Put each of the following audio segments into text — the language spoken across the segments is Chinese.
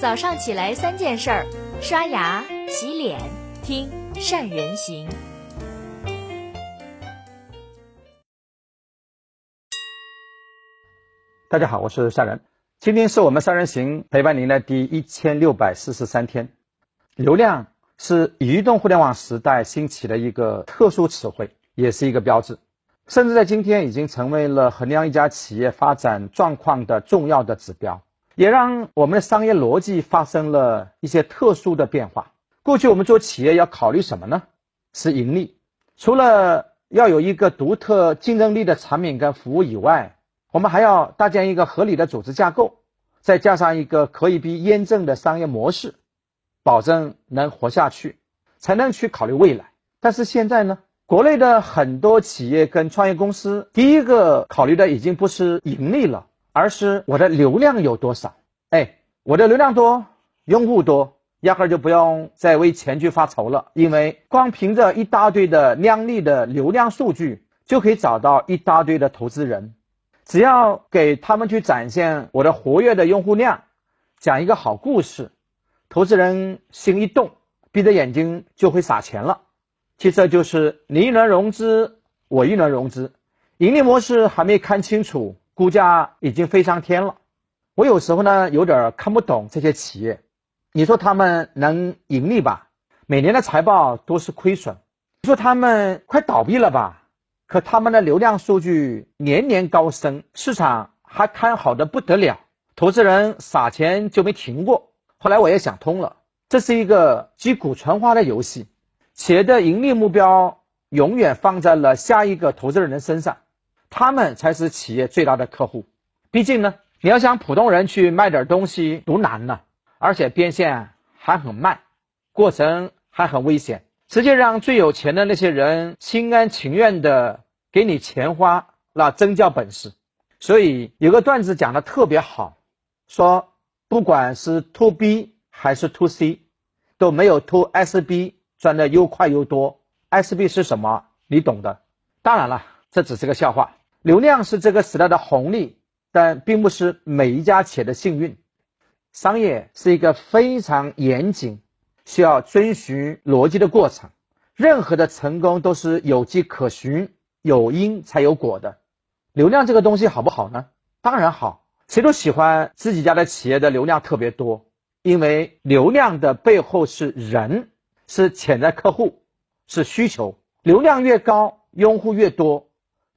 早上起来三件事儿：刷牙、洗脸、听善人行。大家好，我是善人。今天是我们善人行陪伴您的第一千六百四十三天。流量是移动互联网时代兴起的一个特殊词汇，也是一个标志，甚至在今天已经成为了衡量一家企业发展状况的重要的指标。也让我们的商业逻辑发生了一些特殊的变化。过去我们做企业要考虑什么呢？是盈利。除了要有一个独特竞争力的产品跟服务以外，我们还要搭建一个合理的组织架构，再加上一个可以被验证的商业模式，保证能活下去，才能去考虑未来。但是现在呢，国内的很多企业跟创业公司，第一个考虑的已经不是盈利了。而是我的流量有多少？哎，我的流量多，用户多，压根儿就不用再为钱去发愁了。因为光凭着一大堆的靓丽的流量数据，就可以找到一大堆的投资人。只要给他们去展现我的活跃的用户量，讲一个好故事，投资人心一动，闭着眼睛就会撒钱了。其次就是你一轮融资，我一轮融资，盈利模式还没看清楚。股价已经飞上天了，我有时候呢有点看不懂这些企业。你说他们能盈利吧？每年的财报都是亏损。你说他们快倒闭了吧？可他们的流量数据年年高升，市场还看好的不得了，投资人撒钱就没停过。后来我也想通了，这是一个击鼓传花的游戏，企业的盈利目标永远放在了下一个投资人的身上。他们才是企业最大的客户，毕竟呢，你要想普通人去卖点东西多难呢，而且变现还很慢，过程还很危险，直接让最有钱的那些人心甘情愿的给你钱花，那真叫本事。所以有个段子讲的特别好，说不管是 to B 还是 to C，都没有 to S B 赚的又快又多。S B 是什么？你懂的。当然了，这只是个笑话。流量是这个时代的红利，但并不是每一家企业的幸运。商业是一个非常严谨、需要遵循逻辑的过程。任何的成功都是有迹可循，有因才有果的。流量这个东西好不好呢？当然好，谁都喜欢自己家的企业的流量特别多，因为流量的背后是人，是潜在客户，是需求。流量越高，用户越多。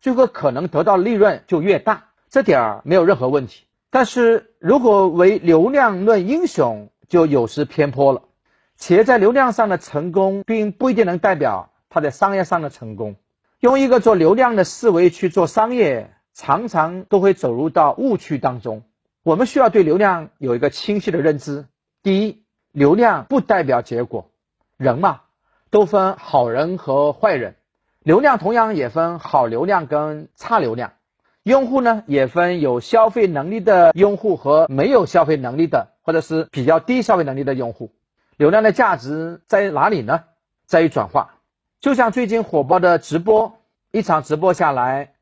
最后可能得到利润就越大，这点儿没有任何问题。但是如果为流量论英雄，就有失偏颇了。企业在流量上的成功，并不一定能代表它在商业上的成功。用一个做流量的思维去做商业，常常都会走入到误区当中。我们需要对流量有一个清晰的认知。第一，流量不代表结果。人嘛，都分好人和坏人。流量同样也分好流量跟差流量，用户呢也分有消费能力的用户和没有消费能力的，或者是比较低消费能力的用户。流量的价值在哪里呢？在于转化。就像最近火爆的直播，一场直播下来，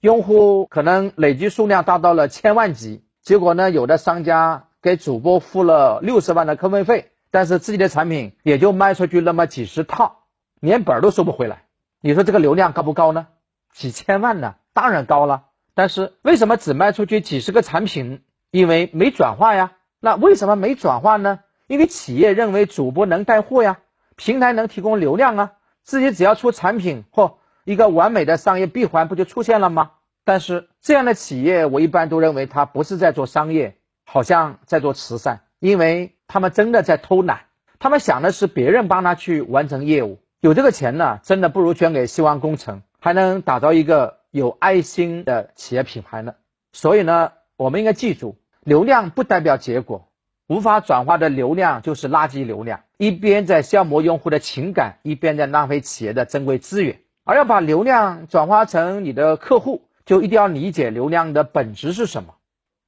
用户可能累计数量达到了千万级，结果呢，有的商家给主播付了六十万的坑位费，但是自己的产品也就卖出去那么几十套，连本儿都收不回来。你说这个流量高不高呢？几千万呢？当然高了。但是为什么只卖出去几十个产品？因为没转化呀。那为什么没转化呢？因为企业认为主播能带货呀，平台能提供流量啊，自己只要出产品，嚯，一个完美的商业闭环不就出现了吗？但是这样的企业，我一般都认为他不是在做商业，好像在做慈善，因为他们真的在偷懒，他们想的是别人帮他去完成业务。有这个钱呢，真的不如捐给希望工程，还能打造一个有爱心的企业品牌呢。所以呢，我们应该记住，流量不代表结果，无法转化的流量就是垃圾流量，一边在消磨用户的情感，一边在浪费企业的珍贵资源。而要把流量转化成你的客户，就一定要理解流量的本质是什么。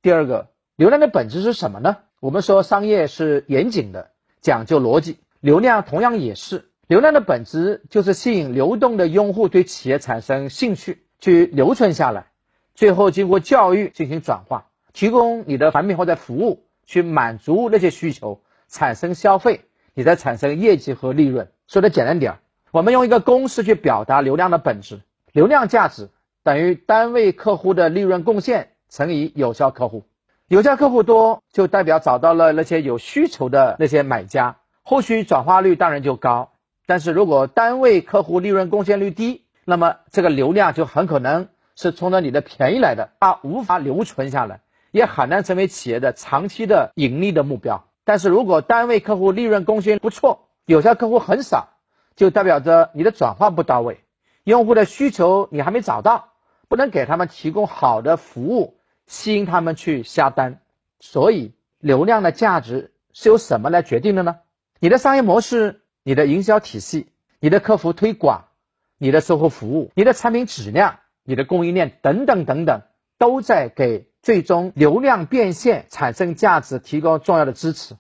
第二个，流量的本质是什么呢？我们说商业是严谨的，讲究逻辑，流量同样也是。流量的本质就是吸引流动的用户对企业产生兴趣，去留存下来，最后经过教育进行转化，提供你的产品或者服务，去满足那些需求，产生消费，你再产生业绩和利润。说的简单点儿，我们用一个公式去表达流量的本质：流量价值等于单位客户的利润贡献乘以有效客户。有效客户多，就代表找到了那些有需求的那些买家，后续转化率当然就高。但是如果单位客户利润贡献率低，那么这个流量就很可能是冲着你的便宜来的，它无法留存下来，也很难成为企业的长期的盈利的目标。但是如果单位客户利润贡献不错，有效客户很少，就代表着你的转化不到位，用户的需求你还没找到，不能给他们提供好的服务。吸引他们去下单，所以流量的价值是由什么来决定的呢？你的商业模式、你的营销体系、你的客服推广、你的售后服务、你的产品质量、你的供应链等等等等，都在给最终流量变现产生价值提供重要的支持。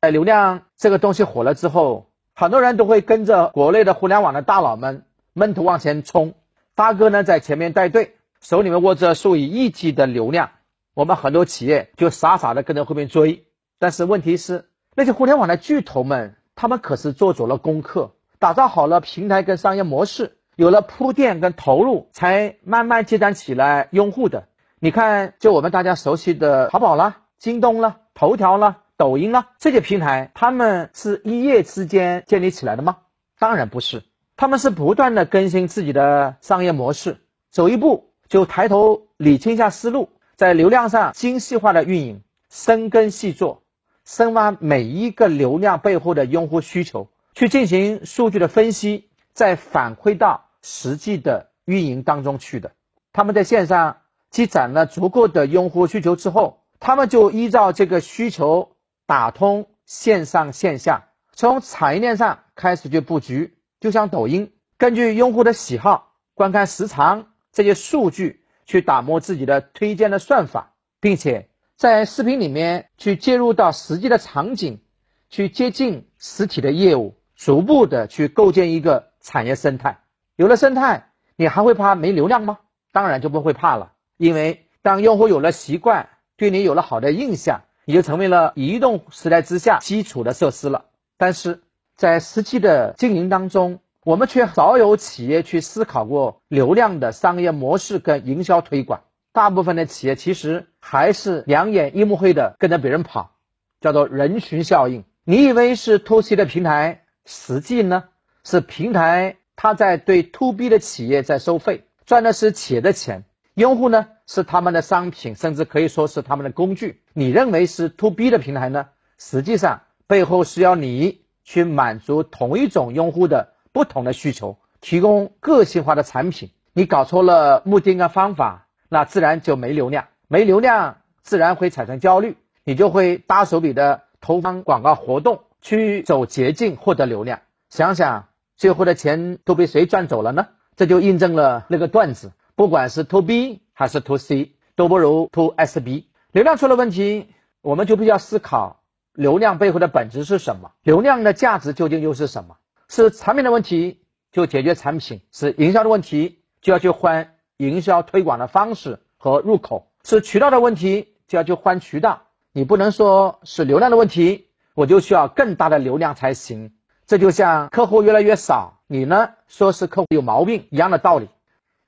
在流量这个东西火了之后，很多人都会跟着国内的互联网的大佬们闷头往前冲，发哥呢在前面带队。手里面握着数以亿计的流量，我们很多企业就傻傻的跟着后面追。但是问题是，那些互联网的巨头们，他们可是做足了功课，打造好了平台跟商业模式，有了铺垫跟投入，才慢慢积攒起来用户的。你看，就我们大家熟悉的淘宝啦、京东啦、头条啦、抖音啦这些平台，他们是一夜之间建立起来的吗？当然不是，他们是不断的更新自己的商业模式，走一步。就抬头理清一下思路，在流量上精细化的运营，深耕细作，深挖每一个流量背后的用户需求，去进行数据的分析，再反馈到实际的运营当中去的。他们在线上积攒了足够的用户需求之后，他们就依照这个需求打通线上线下，从产业链上开始去布局。就像抖音，根据用户的喜好、观看时长。这些数据去打磨自己的推荐的算法，并且在视频里面去介入到实际的场景，去接近实体的业务，逐步的去构建一个产业生态。有了生态，你还会怕没流量吗？当然就不会怕了，因为当用户有了习惯，对你有了好的印象，你就成为了移动时代之下基础的设施了。但是在实际的经营当中，我们却少有企业去思考过流量的商业模式跟营销推广。大部分的企业其实还是两眼一目黑的跟着别人跑，叫做人群效应。你以为是 to C 的平台，实际呢是平台它在对 to B 的企业在收费，赚的是企业的钱。用户呢是他们的商品，甚至可以说是他们的工具。你认为是 to B 的平台呢，实际上背后是要你去满足同一种用户的。不同的需求，提供个性化的产品。你搞错了目的跟方法，那自然就没流量。没流量，自然会产生焦虑，你就会大手笔的投放广告活动，去走捷径获得流量。想想最后的钱都被谁赚走了呢？这就印证了那个段子：不管是 to B 还是 to C，都不如 to SB。流量出了问题，我们就必须要思考流量背后的本质是什么？流量的价值究竟又是什么？是产品的问题，就解决产品；是营销的问题，就要去换营销推广的方式和入口；是渠道的问题，就要去换渠道。你不能说是流量的问题，我就需要更大的流量才行。这就像客户越来越少，你呢说是客户有毛病一样的道理。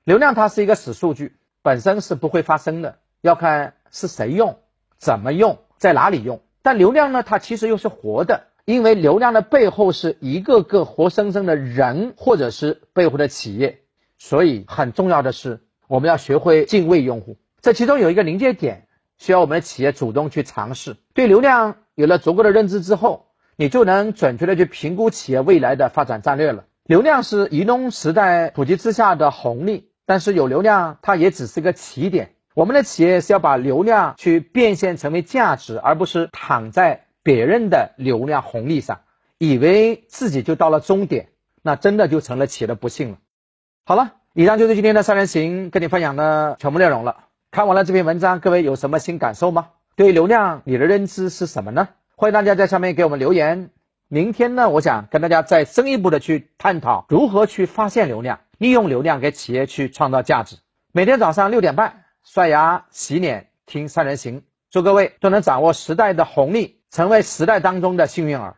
流量它是一个死数据，本身是不会发生的，要看是谁用、怎么用、在哪里用。但流量呢，它其实又是活的。因为流量的背后是一个个活生生的人，或者是背后的企业，所以很重要的是，我们要学会敬畏用户。这其中有一个临界点，需要我们的企业主动去尝试。对流量有了足够的认知之后，你就能准确的去评估企业未来的发展战略了。流量是移动时代普及之下的红利，但是有流量它也只是个起点。我们的企业是要把流量去变现成为价值，而不是躺在。别人的流量红利上，以为自己就到了终点，那真的就成了企业的不幸了。好了，以上就是今天的三人行跟你分享的全部内容了。看完了这篇文章，各位有什么新感受吗？对于流量你的认知是什么呢？欢迎大家在下面给我们留言。明天呢，我想跟大家再深一步的去探讨如何去发现流量，利用流量给企业去创造价值。每天早上六点半，刷牙洗脸听三人行。祝各位都能掌握时代的红利，成为时代当中的幸运儿。